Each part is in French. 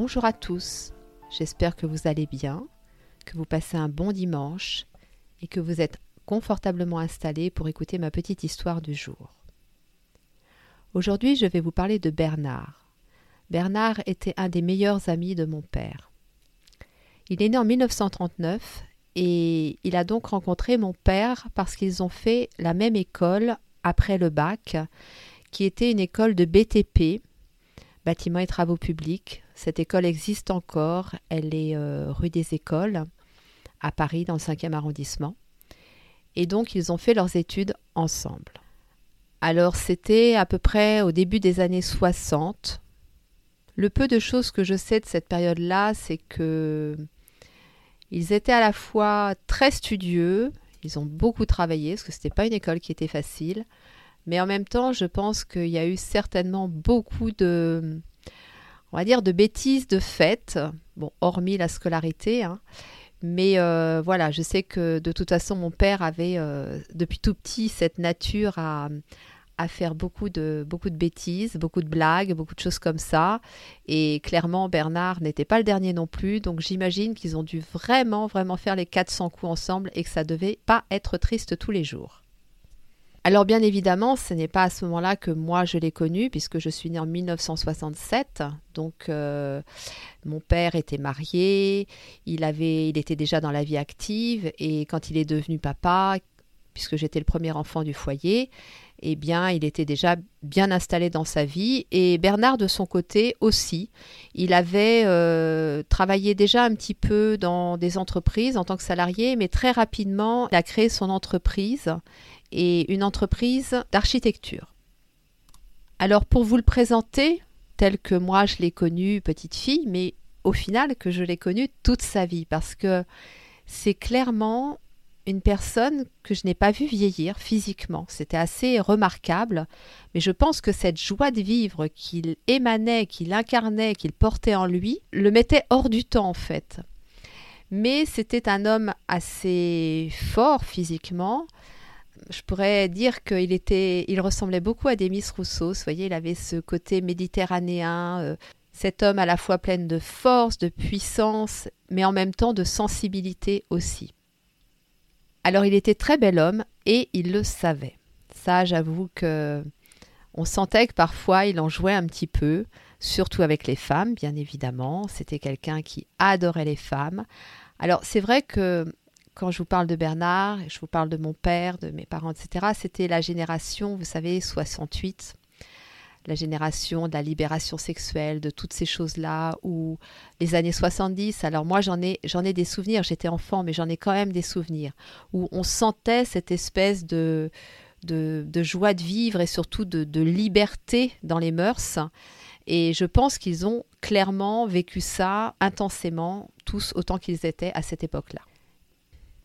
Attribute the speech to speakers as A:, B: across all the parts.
A: Bonjour à tous, j'espère que vous allez bien, que vous passez un bon dimanche et que vous êtes confortablement installés pour écouter ma petite histoire du jour. Aujourd'hui, je vais vous parler de Bernard. Bernard était un des meilleurs amis de mon père. Il est né en 1939 et il a donc rencontré mon père parce qu'ils ont fait la même école après le bac, qui était une école de BTP, bâtiments et travaux publics. Cette école existe encore, elle est euh, rue des Écoles, à Paris, dans le 5e arrondissement. Et donc ils ont fait leurs études ensemble. Alors c'était à peu près au début des années 60, le peu de choses que je sais de cette période-là, c'est que ils étaient à la fois très studieux, ils ont beaucoup travaillé, parce que ce n'était pas une école qui était facile, mais en même temps, je pense qu'il y a eu certainement beaucoup de, on va dire, de bêtises de fêtes, hormis la scolarité, hein. mais euh, voilà, je sais que de toute façon, mon père avait, euh, depuis tout petit, cette nature à, à faire beaucoup de, beaucoup de bêtises, beaucoup de blagues, beaucoup de choses comme ça. Et clairement, Bernard n'était pas le dernier non plus. Donc j'imagine qu'ils ont dû vraiment, vraiment faire les 400 coups ensemble et que ça devait pas être triste tous les jours. Alors bien évidemment, ce n'est pas à ce moment-là que moi je l'ai connu, puisque je suis née en 1967. Donc euh, mon père était marié, il, avait, il était déjà dans la vie active, et quand il est devenu papa, puisque j'étais le premier enfant du foyer, eh bien, il était déjà bien installé dans sa vie. Et Bernard, de son côté aussi, il avait euh, travaillé déjà un petit peu dans des entreprises en tant que salarié, mais très rapidement, il a créé son entreprise et une entreprise d'architecture. Alors, pour vous le présenter, tel que moi je l'ai connu petite fille, mais au final que je l'ai connu toute sa vie, parce que c'est clairement une personne que je n'ai pas vue vieillir physiquement. C'était assez remarquable, mais je pense que cette joie de vivre qu'il émanait, qu'il incarnait, qu'il portait en lui, le mettait hors du temps en fait. Mais c'était un homme assez fort physiquement. Je pourrais dire qu'il était, il ressemblait beaucoup à Demis Rousseau. Vous voyez, il avait ce côté méditerranéen, euh, cet homme à la fois plein de force, de puissance, mais en même temps de sensibilité aussi. Alors il était très bel homme et il le savait. Ça, j'avoue que on sentait que parfois il en jouait un petit peu, surtout avec les femmes, bien évidemment. C'était quelqu'un qui adorait les femmes. Alors c'est vrai que quand je vous parle de Bernard, je vous parle de mon père, de mes parents, etc., c'était la génération, vous savez, 68 la génération de la libération sexuelle, de toutes ces choses-là, ou les années 70. Alors moi, j'en ai, j'en ai des souvenirs, j'étais enfant, mais j'en ai quand même des souvenirs, où on sentait cette espèce de, de, joie de vivre et surtout de, de liberté dans les mœurs. Et je pense qu'ils ont clairement vécu ça intensément, tous autant qu'ils étaient à cette époque-là.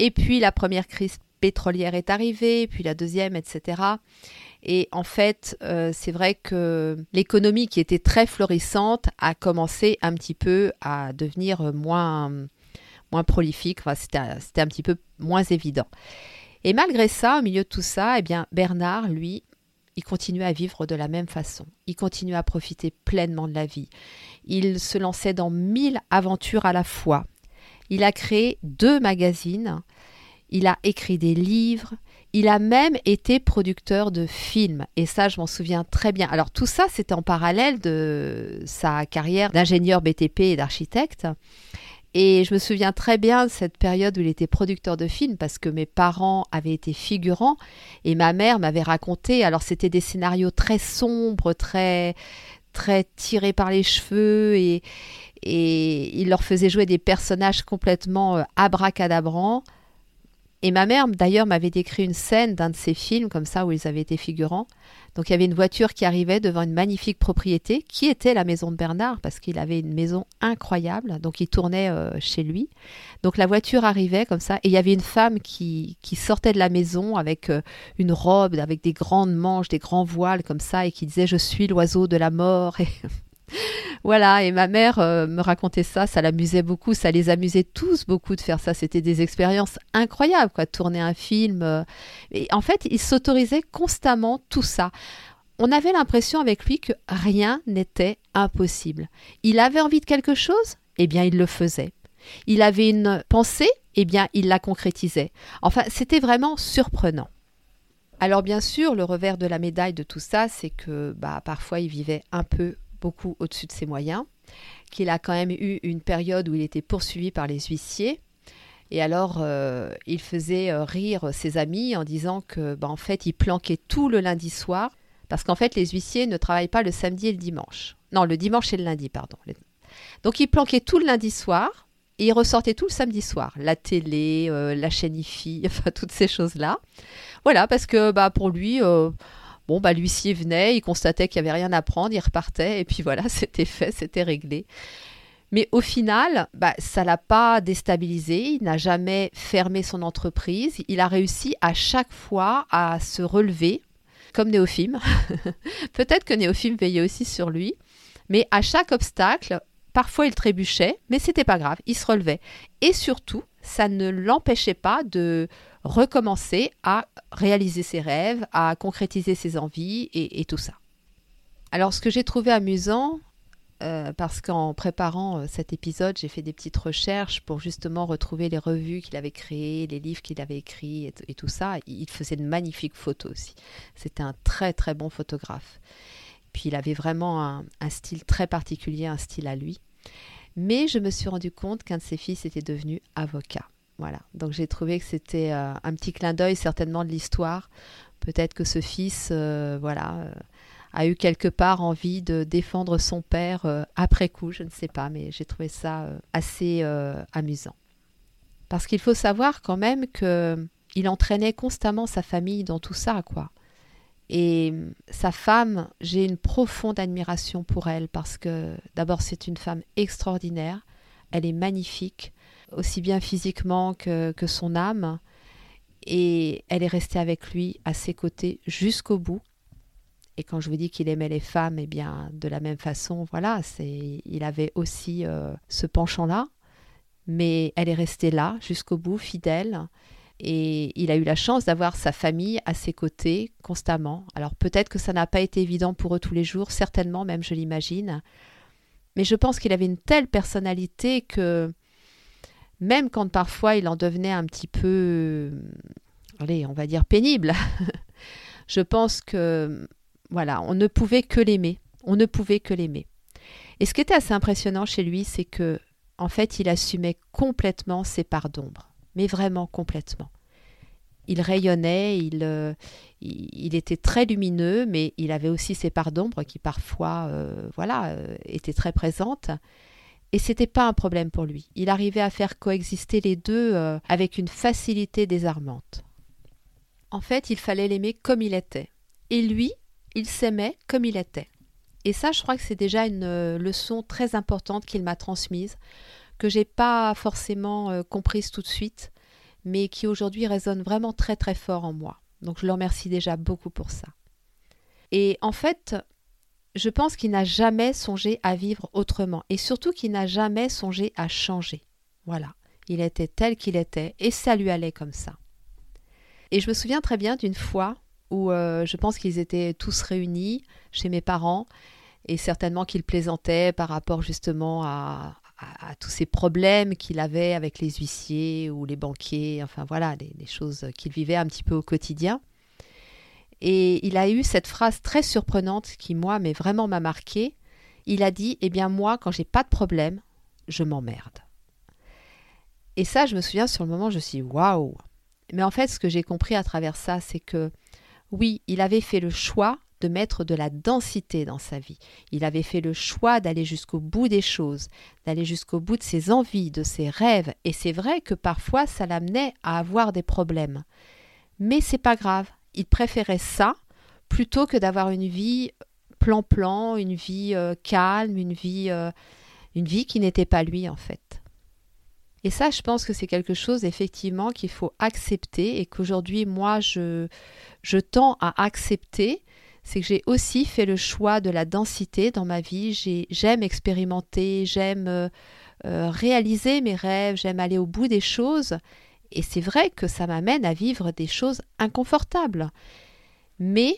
A: Et puis la première crise pétrolière est arrivée, puis la deuxième, etc. Et en fait, euh, c'est vrai que l'économie qui était très florissante a commencé un petit peu à devenir moins, moins prolifique. Enfin, c'était, un petit peu moins évident. Et malgré ça, au milieu de tout ça, eh bien, Bernard, lui, il continuait à vivre de la même façon. Il continuait à profiter pleinement de la vie. Il se lançait dans mille aventures à la fois. Il a créé deux magazines. Il a écrit des livres. Il a même été producteur de films, et ça, je m'en souviens très bien. Alors tout ça, c'était en parallèle de sa carrière d'ingénieur BTP et d'architecte. Et je me souviens très bien de cette période où il était producteur de films parce que mes parents avaient été figurants et ma mère m'avait raconté. Alors c'était des scénarios très sombres, très très tirés par les cheveux et, et il leur faisait jouer des personnages complètement euh, abracadabrants Et ma mère, d'ailleurs, m'avait décrit une scène d'un de ces films comme ça où ils avaient été figurants. Donc il y avait une voiture qui arrivait devant une magnifique propriété qui était la maison de Bernard parce qu'il avait une maison incroyable. Donc il tournait euh, chez lui. Donc la voiture arrivait comme ça et il y avait une femme qui, qui sortait de la maison avec euh, une robe, avec des grandes manches, des grands voiles comme ça et qui disait je suis l'oiseau de la mort. Voilà, et ma mère euh, me racontait ça, ça l'amusait beaucoup, ça les amusait tous beaucoup de faire ça. C'était des expériences incroyables, quoi, tourner un film. Euh. et en fait, il s'autorisait constamment tout ça. On avait l'impression avec lui que rien n'était impossible. Il avait envie de quelque chose, eh bien, il le faisait. Il avait une pensée, eh bien, il la concrétisait. Enfin, c'était vraiment surprenant. Alors bien sûr, le revers de la médaille de tout ça, c'est que bah, parfois il vivait un peu beaucoup au-dessus de ses moyens, qu'il a quand même eu une période où il était poursuivi par les huissiers. Et alors, euh, il faisait euh, rire ses amis en disant que, bah, en fait, il planquait tout le lundi soir, parce qu'en fait, les huissiers ne travaillent pas le samedi et le dimanche. Non, le dimanche et le lundi, pardon. Donc, il planquait tout le lundi soir et il ressortait tout le samedi soir. La télé, euh, la chaîne IFI, enfin, toutes ces choses-là. Voilà, parce que bah, pour lui, Bon, bah, l'huissier venait, il constatait qu'il n'y avait rien à prendre, il repartait, et puis voilà, c'était fait, c'était réglé. Mais au final, bah, ça l'a pas déstabilisé, il n'a jamais fermé son entreprise, il a réussi à chaque fois à se relever, comme Néophime. Peut-être que Néophime veillait aussi sur lui, mais à chaque obstacle, parfois il trébuchait, mais c'était pas grave, il se relevait. Et surtout, ça ne l'empêchait pas de recommencer à réaliser ses rêves, à concrétiser ses envies et, tout ça. Alors ce que j'ai trouvé amusant, euh, parce qu'en préparant euh, cet épisode, j'ai fait des petites recherches pour justement retrouver les revues qu'il avait créées, les livres qu'il avait écrits et, tout ça. Il faisait de magnifiques photos aussi. C'était un très très bon photographe. Puis il avait vraiment un style très particulier, un style à lui. Mais je me suis rendu compte qu'un de ses fils était devenu avocat. Voilà. Donc j'ai trouvé que c'était euh, un petit clin d'œil certainement de l'histoire. Peut-être que ce fils, euh, voilà, euh, a eu quelque part envie de défendre son père après coup, je ne sais pas, mais j'ai trouvé ça assez amusant. Parce qu'il faut savoir quand même que il entraînait constamment sa famille dans tout ça, quoi. Et sa femme, j'ai une profonde admiration pour elle parce que d'abord c'est une femme extraordinaire, elle est magnifique, aussi bien physiquement que, que son âme. Et elle est restée avec lui à ses côtés jusqu'au bout. Et quand je vous dis qu'il aimait les femmes, eh bien, de la même façon, voilà, c'est, il avait aussi euh, ce penchant-là. Mais elle est restée là jusqu'au bout, fidèle. Et il a eu la chance d'avoir sa famille à ses côtés constamment. Alors peut-être que ça n'a pas été évident pour eux tous les jours, certainement même, je l'imagine. Mais je pense qu'il avait une telle personnalité que même quand parfois il en devenait un petit peu, euh, allez, on va dire pénible, je pense que, voilà, on ne pouvait que l'aimer. On ne pouvait que l'aimer. Et ce qui était assez impressionnant chez lui, c'est que, en fait, il assumait complètement ses parts d'ombre, mais vraiment complètement. Il rayonnait, il, euh, il, était très lumineux, mais il avait aussi ses parts d'ombre qui parfois, euh, voilà, étaient très présentes. Et c'était pas un problème pour lui. Il arrivait à faire coexister les deux euh, avec une facilité désarmante. En fait, il fallait l'aimer comme il était. Et lui, il s'aimait comme il était. Et ça, je crois que c'est déjà une euh, leçon très importante qu'il m'a transmise, que j'ai pas forcément euh, comprise tout de suite, mais qui aujourd'hui résonne vraiment très très fort en moi. Donc je le remercie déjà beaucoup pour ça. Et en fait, je pense qu'il n'a jamais songé à vivre autrement et surtout qu'il n'a jamais songé à changer. Voilà, il était tel qu'il était et ça lui allait comme ça. Et je me souviens très bien d'une fois où euh, je pense qu'ils étaient tous réunis chez mes parents et certainement qu'ils plaisantaient par rapport justement à, tous ces problèmes qu'il avait avec les huissiers ou les banquiers, enfin voilà, les choses qu'il vivait un petit peu au quotidien. Et il a eu cette phrase très surprenante qui, moi, mais vraiment m'a marqué. Il a dit Eh bien, moi, quand j'ai pas de problème, je m'emmerde. Et ça, je me souviens sur le moment, je me suis Waouh Mais en fait, ce que j'ai compris à travers ça, c'est que, oui, il avait fait le choix de mettre de la densité dans sa vie. Il avait fait le choix d'aller jusqu'au bout des choses, d'aller jusqu'au bout de ses envies, de ses rêves, et c'est vrai que parfois ça l'amenait à avoir des problèmes. Mais c'est pas grave, il préférait ça plutôt que d'avoir une vie plan-plan, une vie euh, calme, une vie, euh, une vie qui n'était pas lui en fait. Et ça, je pense que c'est quelque chose effectivement qu'il faut accepter et qu'aujourd'hui, moi, je, je tends à accepter. C'est que j'ai aussi fait le choix de la densité dans ma vie. J'aime expérimenter, j'aime euh, réaliser mes rêves, j'aime aller au bout des choses. Et c'est vrai que ça m'amène à vivre des choses inconfortables. Mais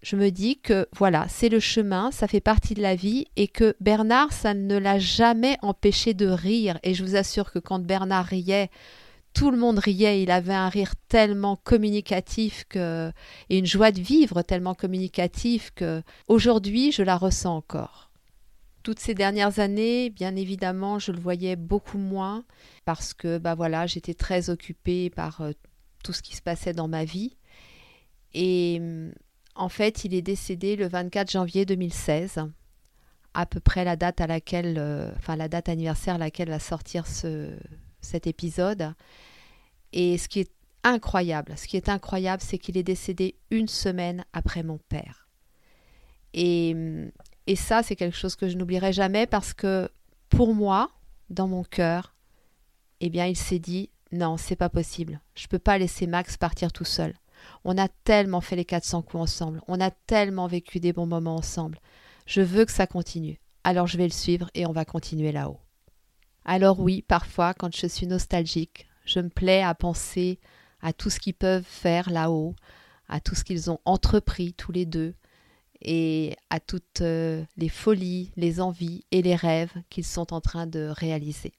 A: je me dis que voilà, c'est le chemin, ça fait partie de la vie et que Bernard, ça ne l'a jamais empêché de rire. Et je vous assure que quand Bernard riait, tout le monde riait. Il avait un rire tellement communicatif que, et une joie de vivre tellement communicative que aujourd'hui, je la ressens encore. Toutes ces dernières années, bien évidemment, je le voyais beaucoup moins parce que bah voilà, j'étais très occupée par euh, tout ce qui se passait dans ma vie. Et en fait, il est décédé le 24 janvier 2016, à peu près la date à laquelle, euh, enfin la date anniversaire à laquelle va sortir ce, cet épisode. Et ce qui est incroyable, ce qui est incroyable, c'est qu'il est décédé une semaine après mon père. Et, et ça, c'est quelque chose que je n'oublierai jamais parce que pour moi, dans mon cœur, eh bien, il s'est dit non, c'est pas possible. Je peux pas laisser Max partir tout seul. On a tellement fait les 400 coups ensemble, on a tellement vécu des bons moments ensemble. Je veux que ça continue. Alors je vais le suivre et on va continuer là-haut. Alors oui, parfois, quand je suis nostalgique, je me plais à penser à tout ce qu'ils peuvent faire là-haut, à tout ce qu'ils ont entrepris tous les deux, et à toutes euh, les folies, les envies et les rêves qu'ils sont en train de réaliser.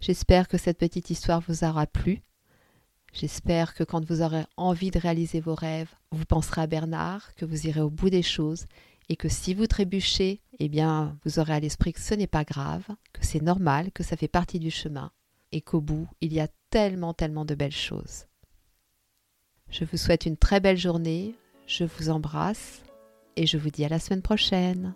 A: J'espère que cette petite histoire vous aura plu. J'espère que quand vous aurez envie de réaliser vos rêves, vous penserez à Bernard, que vous irez au bout des choses et que si vous trébuchez, eh bien, vous aurez à l'esprit que ce n'est pas grave, que c'est normal, que ça fait partie du chemin et qu'au bout, il y a tellement, tellement de belles choses. Je vous souhaite une très belle journée, je vous embrasse et je vous dis à la semaine prochaine.